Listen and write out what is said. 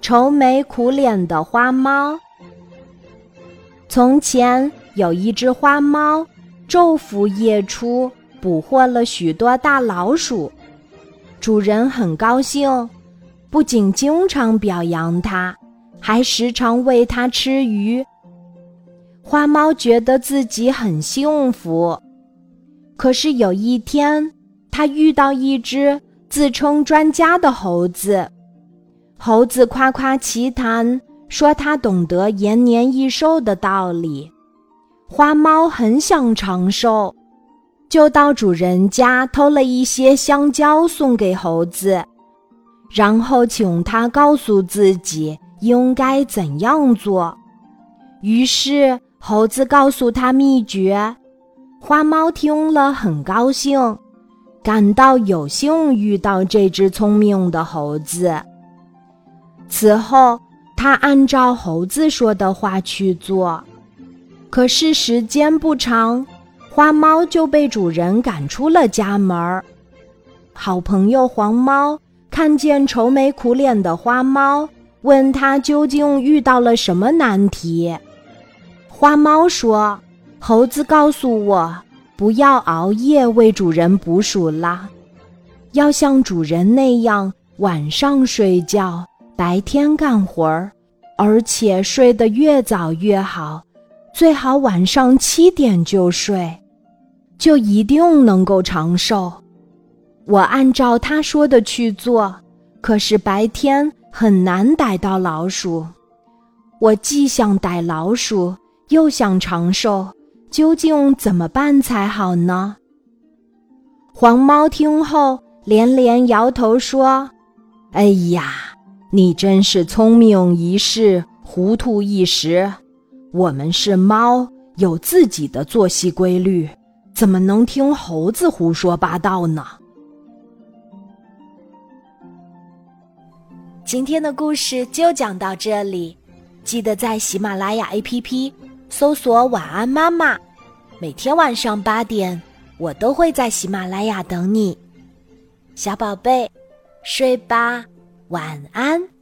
愁眉苦脸的花猫。从前有一只花猫，昼伏夜出，捕获了许多大老鼠。主人很高兴，不仅经常表扬它，还时常喂它吃鱼。花猫觉得自己很幸福。可是有一天，它遇到一只自称专家的猴子。猴子夸夸其谈，说他懂得延年益寿的道理。花猫很想长寿，就到主人家偷了一些香蕉送给猴子，然后请他告诉自己应该怎样做。于是猴子告诉他秘诀，花猫听了很高兴，感到有幸遇到这只聪明的猴子。此后，他按照猴子说的话去做，可是时间不长，花猫就被主人赶出了家门。好朋友黄猫看见愁眉苦脸的花猫，问他究竟遇到了什么难题。花猫说：“猴子告诉我，不要熬夜为主人捕鼠啦，要像主人那样晚上睡觉。”白天干活儿，而且睡得越早越好，最好晚上七点就睡，就一定能够长寿。我按照他说的去做，可是白天很难逮到老鼠。我既想逮老鼠，又想长寿，究竟怎么办才好呢？黄猫听后连连摇头说：“哎呀！”你真是聪明一世，糊涂一时。我们是猫，有自己的作息规律，怎么能听猴子胡说八道呢？今天的故事就讲到这里，记得在喜马拉雅 APP 搜索“晚安妈妈”，每天晚上八点，我都会在喜马拉雅等你，小宝贝，睡吧。晚安。